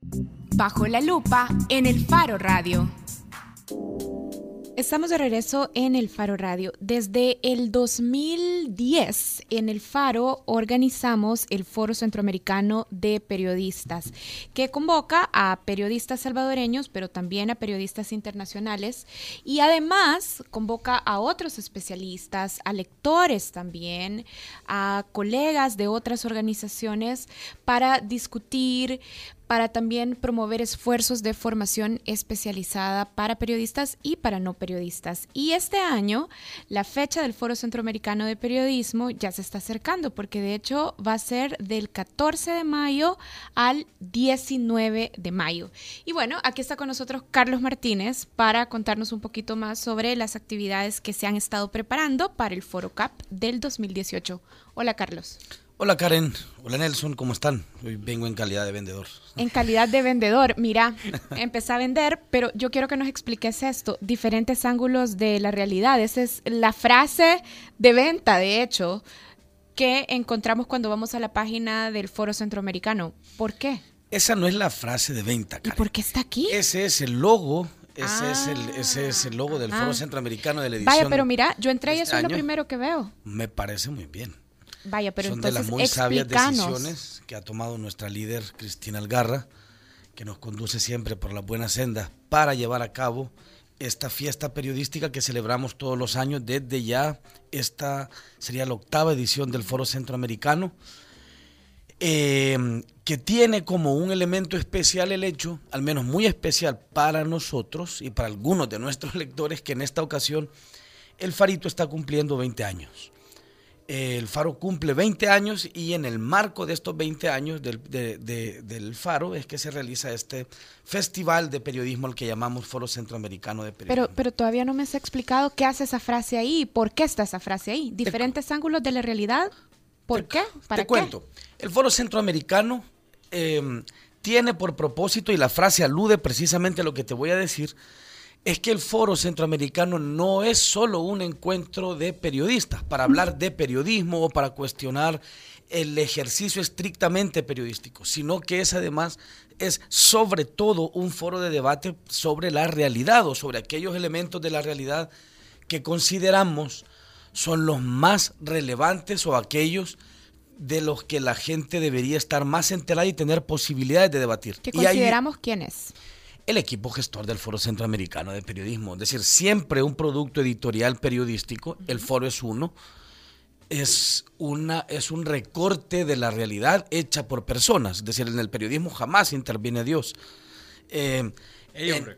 Bajo la lupa en el Faro Radio. Estamos de regreso en el Faro Radio. Desde el 2010 en el Faro organizamos el Foro Centroamericano de Periodistas, que convoca a periodistas salvadoreños, pero también a periodistas internacionales, y además convoca a otros especialistas, a lectores también, a colegas de otras organizaciones para discutir, para también promover esfuerzos de formación especializada para periodistas y para no periodistas. Y este año, la fecha del Foro Centroamericano de Periodismo ya se está acercando, porque de hecho va a ser del 14 de mayo al 19 de mayo. Y bueno, aquí está con nosotros Carlos Martínez para contarnos un poquito más sobre las actividades que se han estado preparando para el Foro CAP del 2018. Hola, Carlos. Hola Karen, hola Nelson, ¿cómo están? Hoy vengo en calidad de vendedor. En calidad de vendedor, mira, empecé a vender, pero yo quiero que nos expliques esto, diferentes ángulos de la realidad. Esa es la frase de venta, de hecho, que encontramos cuando vamos a la página del Foro Centroamericano. ¿Por qué? Esa no es la frase de venta, Karen. ¿Y por qué está aquí? Ese es el logo ese, es el, ese es el logo del Foro Centroamericano de la edición. Vaya, pero mira, yo entré y eso es lo primero que veo. Me parece muy bien. Vaya, pero Son de las muy sabias decisiones que ha tomado nuestra líder Cristina Algarra, que nos conduce siempre por la buena senda para llevar a cabo esta fiesta periodística que celebramos todos los años desde ya. Esta sería la octava edición del Foro Centroamericano, eh, que tiene como un elemento especial el hecho, al menos muy especial para nosotros y para algunos de nuestros lectores, que en esta ocasión el Farito está cumpliendo 20 años el Faro cumple 20 años y en el marco de estos 20 años del, del, Faro es que se realiza este festival de periodismo al que llamamos Foro Centroamericano de Periodismo. Pero, pero todavía no me has explicado qué hace esa frase ahí, por qué está esa frase ahí. ¿Diferentes ángulos de la realidad? ¿Por qué? ¿Para te cuento. El Foro Centroamericano eh, tiene por propósito, y la frase alude precisamente a lo que te voy a decir, es que el foro centroamericano no es solo un encuentro de periodistas para hablar de periodismo o para cuestionar el ejercicio estrictamente periodístico, sino que es además es sobre todo un foro de debate sobre la realidad o sobre aquellos elementos de la realidad que consideramos son los más relevantes o aquellos de los que la gente debería estar más enterada y tener posibilidades de debatir. ¿Qué consideramos quiénes? El equipo gestor del Foro Centroamericano de Periodismo. Es decir, siempre un producto editorial periodístico, el foro es uno, es, una, es un recorte de la realidad hecha por personas. Es decir, en el periodismo jamás interviene Dios. Eh,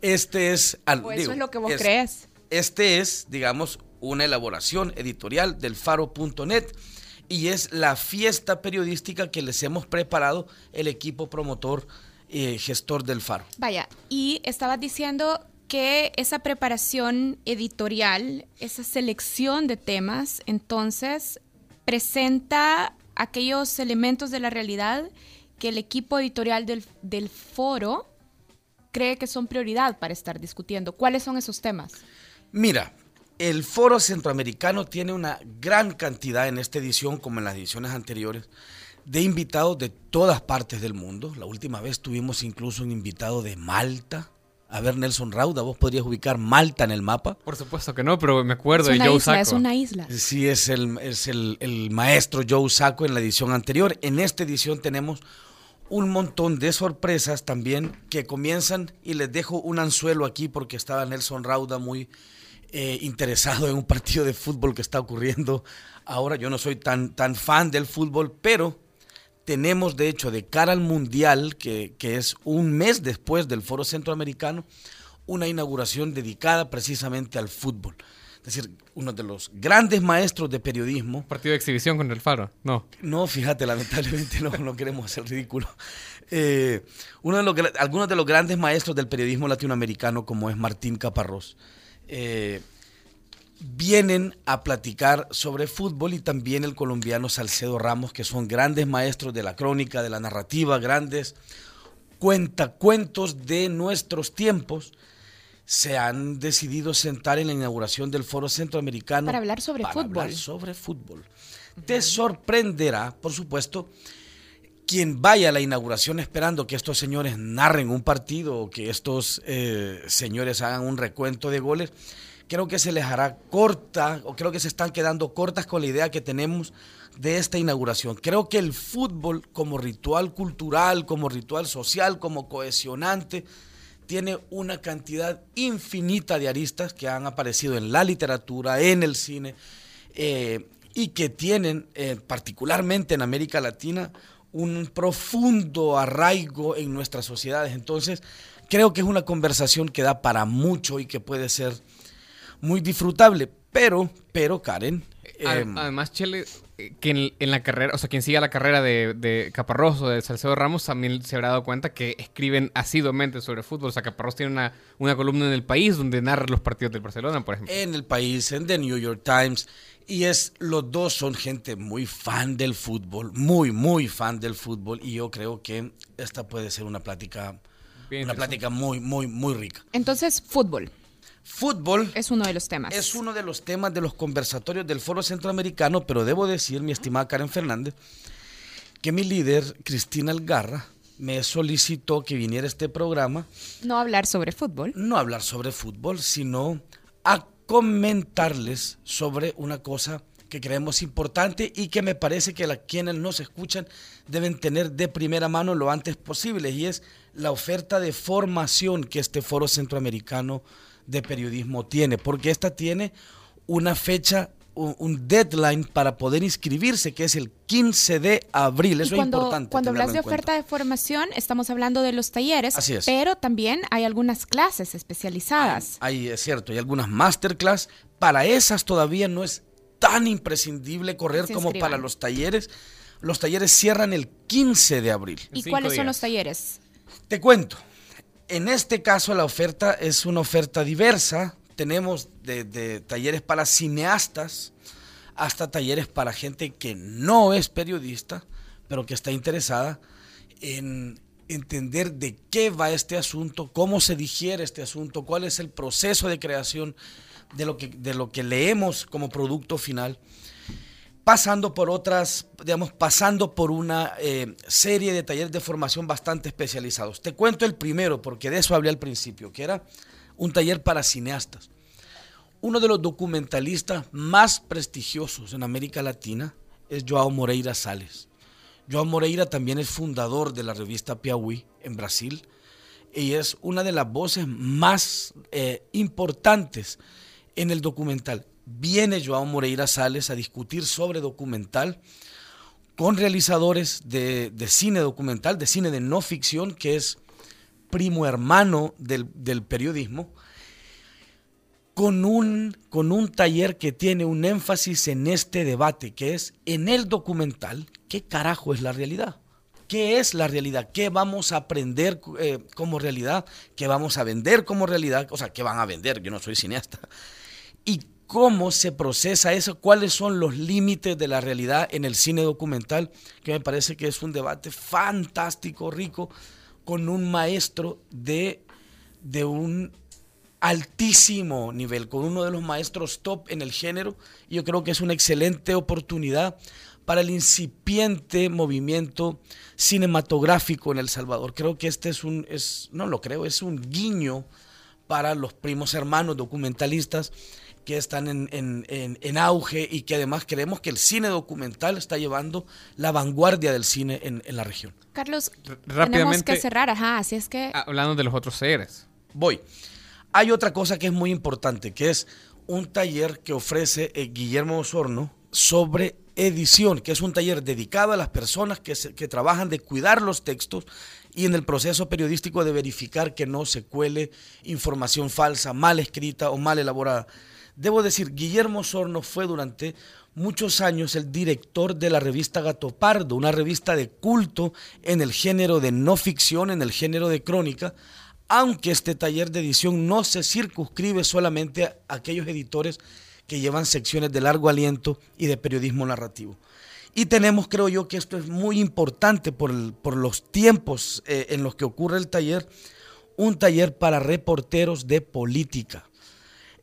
este es... Pues eso es lo que vos crees. Este es, digamos, una elaboración editorial del faro.net y es la fiesta periodística que les hemos preparado el equipo promotor eh, gestor del Faro. Vaya, y estabas diciendo que esa preparación editorial, esa selección de temas, entonces presenta aquellos elementos de la realidad que el equipo editorial del, del foro cree que son prioridad para estar discutiendo. ¿Cuáles son esos temas? Mira, el foro centroamericano tiene una gran cantidad en esta edición, como en las ediciones anteriores, de invitados de todas partes del mundo. La última vez tuvimos incluso un invitado de Malta. A ver, Nelson Rauda, ¿vos podrías ubicar Malta en el mapa? Por supuesto que no, pero me acuerdo de Joe isla, Es una isla. Sí, es, el, es el, el maestro Joe Sacco en la edición anterior. En esta edición tenemos un montón de sorpresas también que comienzan y les dejo un anzuelo aquí porque estaba Nelson Rauda muy eh, interesado en un partido de fútbol que está ocurriendo ahora. Yo no soy tan, tan fan del fútbol, pero tenemos, de hecho, de cara al Mundial, que, es un mes después del Foro Centroamericano, una inauguración dedicada precisamente al fútbol. Es decir, uno de los grandes maestros de periodismo. Partido de exhibición con el Faro, no. No, fíjate, lamentablemente no, no queremos hacer ridículo. Eh, uno de los, algunos de los grandes maestros del periodismo latinoamericano, como es Martín Caparrós, eh, vienen a platicar sobre fútbol y también el colombiano Salcedo Ramos, que son grandes maestros de la crónica, de la narrativa, grandes cuentacuentos de nuestros tiempos, se han decidido sentar en la inauguración del Foro Centroamericano para hablar sobre fútbol. sobre fútbol. Te sorprenderá, por supuesto, quien vaya a la inauguración esperando que estos señores narren un partido o que estos eh, señores hagan un recuento de goles, creo que se les hará corta o creo que se están quedando cortas con la idea que tenemos de esta inauguración. Creo que el fútbol como ritual cultural, como ritual social, como cohesionante, tiene una cantidad infinita de aristas que han aparecido en la literatura, en el cine, eh, y que tienen, eh, particularmente en América Latina, un profundo arraigo en nuestras sociedades. Entonces, creo que es una conversación que da para mucho y que puede ser muy disfrutable. Pero, pero, Karen. Em, además, Chele, eh, que en, la carrera, o sea, quien siga la carrera de, de Caparrós o de Salcedo Ramos también se habrá dado cuenta que escriben asiduamente sobre fútbol. O sea, Caparrós tiene una, una columna en el país donde narra los partidos del Barcelona, por ejemplo. En el país, en The New York Times. Y es, los dos son gente muy fan del fútbol, muy, muy fan del fútbol. Y yo creo que esta puede ser una plática, una plática muy, muy, muy rica. Entonces, fútbol. Fútbol. Es uno de los temas. Es uno de los temas de los conversatorios del Foro Centroamericano, pero debo decir, mi estimada Karen Fernández, que mi líder, Cristina Algarra, me solicitó que viniera a este programa. No hablar sobre fútbol. No hablar sobre fútbol, sino a comentarles sobre una cosa que creemos importante y que me parece que la, quienes nos escuchan deben tener de primera mano lo antes posible y es la oferta de formación que este foro centroamericano de periodismo tiene, porque esta tiene una fecha un deadline para poder inscribirse, que es el 15 de abril. Eso cuando, es importante. Cuando hablas de oferta de formación, estamos hablando de los talleres, pero también hay algunas clases especializadas. Hay, es cierto, hay algunas masterclass. Para esas todavía no es tan imprescindible correr como para los talleres. Los talleres cierran el 15 de abril. ¿Y cuáles son los talleres? Te cuento. En este caso la oferta es una oferta diversa. Tenemos de, talleres para cineastas hasta talleres para gente que no es periodista, pero que está interesada en entender de qué va este asunto, cómo se digiere este asunto, cuál es el proceso de creación de lo que, de lo que leemos como producto final, pasando por otras, digamos, pasando por una eh, serie de talleres de formación bastante especializados. Te cuento el primero, porque de eso hablé al principio, que era un taller para cineastas. Uno de los documentalistas más prestigiosos en América Latina es Joao Moreira Sales. Joao Moreira también es fundador de la revista Piauí en Brasil y es una de las voces más eh, importantes en el documental. Viene Joao Moreira Sales a discutir sobre documental con realizadores de, de, cine documental, de cine de no ficción, que es primo hermano del, del periodismo con un, con un taller que tiene un énfasis en este debate, que es en el documental, ¿qué carajo es la realidad? ¿Qué es la realidad? ¿Qué vamos a aprender eh, como realidad? ¿Qué vamos a vender como realidad? O sea, ¿qué van a vender? Yo no soy cineasta. ¿Y cómo se procesa eso? ¿Cuáles son los límites de la realidad en el cine documental? Que me parece que es un debate fantástico, rico, con un maestro de, de un altísimo nivel, con uno de los maestros top en el género. Y yo creo que es una excelente oportunidad para el incipiente movimiento cinematográfico en El Salvador. Creo que este es un, es, no lo creo, es un guiño para los primos hermanos documentalistas que están en, auge y que además creemos que el cine documental está llevando la vanguardia del cine en, la región. Carlos, rápidamente, tenemos que cerrar, ajá, así es que... Hablando de los otros seres. Voy. Hay otra cosa que es muy importante, que es un taller que ofrece eh, Guillermo Osorno sobre edición, que es un taller dedicado a las personas que, que trabajan de cuidar los textos y en el proceso periodístico de verificar que no se cuele información falsa, mal escrita o mal elaborada. Debo decir, Guillermo Osorno fue durante muchos años el director de la revista Gato Pardo, una revista de culto en el género de no ficción, en el género de crónica, aunque este taller de edición no se circunscribe solamente a aquellos editores que llevan secciones de largo aliento y de periodismo narrativo. Y tenemos, creo yo, que esto es muy importante por, los tiempos eh, en los que ocurre el taller, un taller para reporteros de política.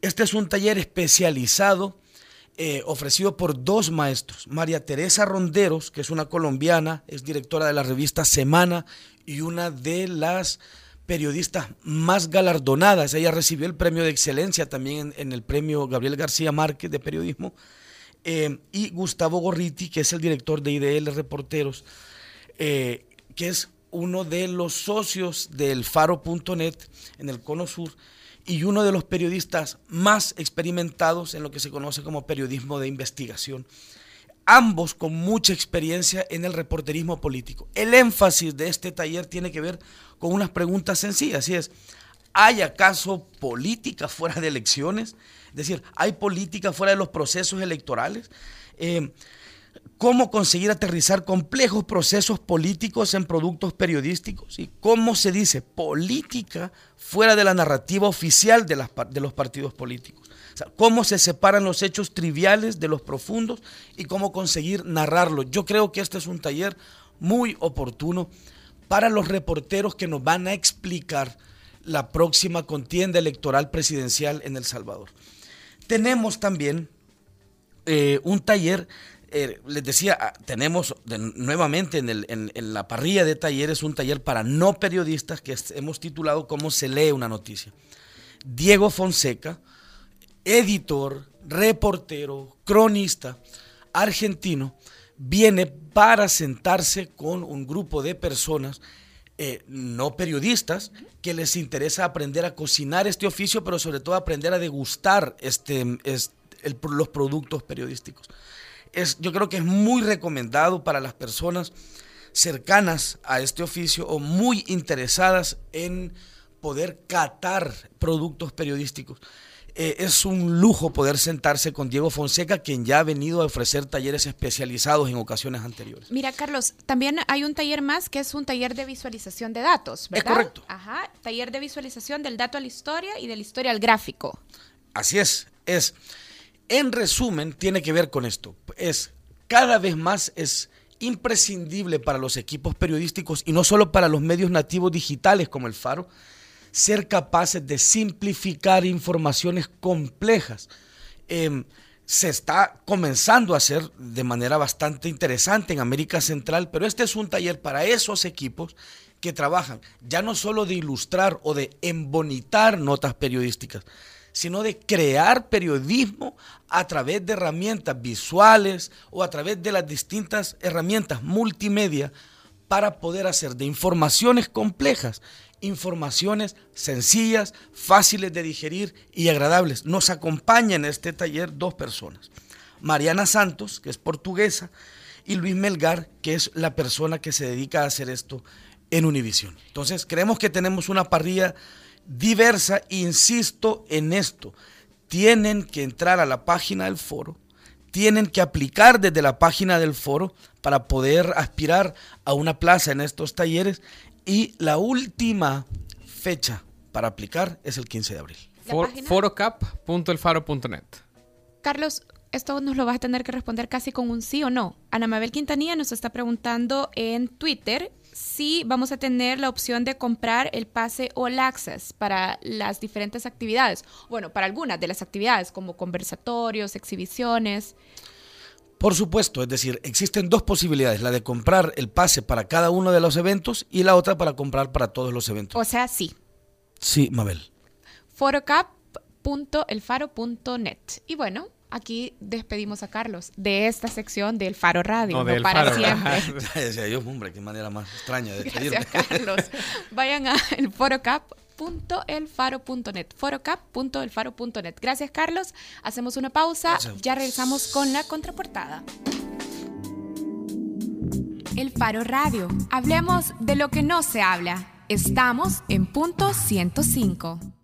Este es un taller especializado eh, ofrecido por dos maestros. María Teresa Ronderos, que es una colombiana, es directora de la revista Semana y una de las periodistas más galardonadas. Ella recibió el premio de excelencia también en, el premio Gabriel García Márquez de periodismo. Eh, y Gustavo Gorriti, que es el director de IDL Reporteros, eh, que es uno de los socios del faro.net en el Cono Sur y uno de los periodistas más experimentados en lo que se conoce como periodismo de investigación. Ambos con mucha experiencia en el reporterismo político. El énfasis de este taller tiene que ver con unas preguntas sencillas, y es, ¿hay acaso política fuera de elecciones? Es decir, ¿hay política fuera de los procesos electorales? Eh, cómo conseguir aterrizar complejos procesos políticos en productos periodísticos y cómo se dice política fuera de la narrativa oficial de, los partidos políticos. cómo se separan los hechos triviales de los profundos y cómo conseguir narrarlos. Yo creo que este es un taller muy oportuno para los reporteros que nos van a explicar la próxima contienda electoral presidencial en El Salvador. Tenemos también eh, un taller eh, les decía, ah, tenemos nuevamente en, la parrilla de talleres un taller para no periodistas que hemos titulado Cómo se lee una noticia. Diego Fonseca, editor, reportero, cronista, argentino, viene para sentarse con un grupo de personas eh, no periodistas que les interesa aprender a cocinar este oficio, pero sobre todo aprender a degustar este, los productos periodísticos yo creo que es muy recomendado para las personas cercanas a este oficio o muy interesadas en poder catar productos periodísticos. Eh, es un lujo poder sentarse con Diego Fonseca, quien ya ha venido a ofrecer talleres especializados en ocasiones anteriores. Mira, Carlos, también hay un taller más que es un taller de visualización de datos, ¿verdad? Es correcto. Ajá, taller de visualización del dato a la historia y de la historia al gráfico. Así es, es en resumen, tiene que ver con esto. Es cada vez más es imprescindible para los equipos periodísticos y no solo para los medios nativos digitales como el Faro, ser capaces de simplificar informaciones complejas. Em, se está comenzando a hacer de manera bastante interesante en América Central, pero este es un taller para esos equipos que trabajan ya no solo de ilustrar o de embonitar notas periodísticas, sino de crear periodismo a través de herramientas visuales o a través de las distintas herramientas multimedia para poder hacer de informaciones complejas informaciones sencillas, fáciles de digerir y agradables. Nos acompañan en este taller dos personas. Mariana Santos, que es portuguesa, y Luis Melgar, que es la persona que se dedica a hacer esto en Univisión. Entonces, creemos que tenemos una parrilla diversa, insisto en esto, tienen que entrar a la página del foro, tienen que aplicar desde la página del foro para poder aspirar a una plaza en estos talleres y la última fecha para aplicar es el 15 de abril. forocap.elfaro.net. Carlos, esto nos lo vas a tener que responder casi con un sí o no. Ana Mabel Quintanilla nos está preguntando en Twitter si vamos a tener la opción de comprar el pase All Access para las diferentes actividades. Bueno, para algunas de las actividades, como conversatorios, exhibiciones. Por supuesto, es decir, existen dos posibilidades, la de comprar el pase para cada uno de los eventos y la otra para comprar para todos los eventos. O sea, sí. Sí, Mabel. forocap.elfaro.net. Y bueno, aquí despedimos a Carlos de esta sección del Faro Radio. No, para siempre. decía Dios, hombre, qué manera más extraña de despedirme. Gracias, Carlos. Vayan a el forocap.elfaro.net. Forocap.elfaro.net. Gracias, Carlos. Hacemos una pausa. Ya regresamos con la contraportada. El Faro Radio. Hablemos de lo que no se habla. Estamos en punto 105.